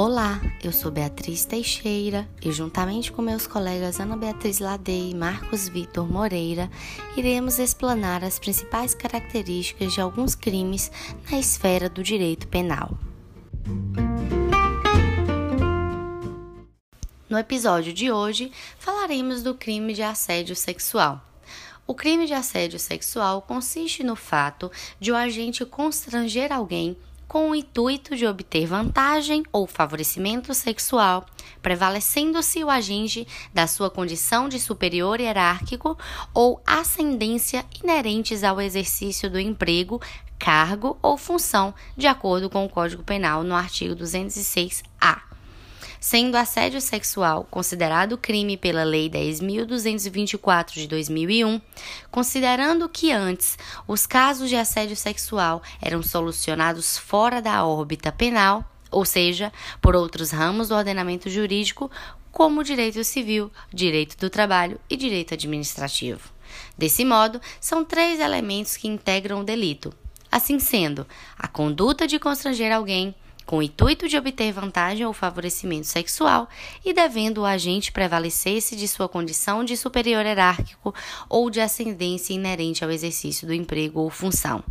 Olá, eu sou Beatriz Teixeira e, juntamente com meus colegas Ana Beatriz Ladei e Marcos Vitor Moreira, iremos explanar as principais características de alguns crimes na esfera do direito penal. No episódio de hoje, falaremos do crime de assédio sexual. O crime de assédio sexual consiste no fato de o agente constranger alguém com o intuito de obter vantagem ou favorecimento sexual, prevalecendo-se o agente da sua condição de superior hierárquico ou ascendência inerentes ao exercício do emprego, cargo ou função, de acordo com o Código Penal no artigo 206-A sendo assédio sexual considerado crime pela Lei 10.224 de 2001, considerando que antes os casos de assédio sexual eram solucionados fora da órbita penal, ou seja, por outros ramos do ordenamento jurídico, como direito civil, direito do trabalho e direito administrativo. Desse modo, são três elementos que integram o delito. Assim sendo, a conduta de constranger alguém, com o intuito de obter vantagem ou favorecimento sexual e devendo o agente prevalecer-se de sua condição de superior hierárquico ou de ascendência inerente ao exercício do emprego ou função.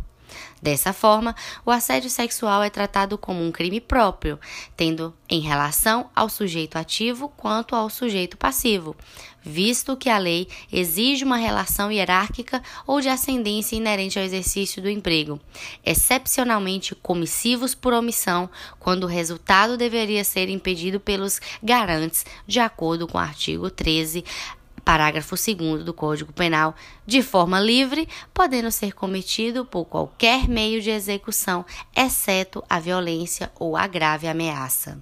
Dessa forma, o assédio sexual é tratado como um crime próprio, tendo em relação ao sujeito ativo quanto ao sujeito passivo, visto que a lei exige uma relação hierárquica ou de ascendência inerente ao exercício do emprego, excepcionalmente comissivos por omissão, quando o resultado deveria ser impedido pelos garantes, de acordo com o artigo 13 parágrafo 2 do Código Penal, de forma livre, podendo ser cometido por qualquer meio de execução, exceto a violência ou a grave ameaça.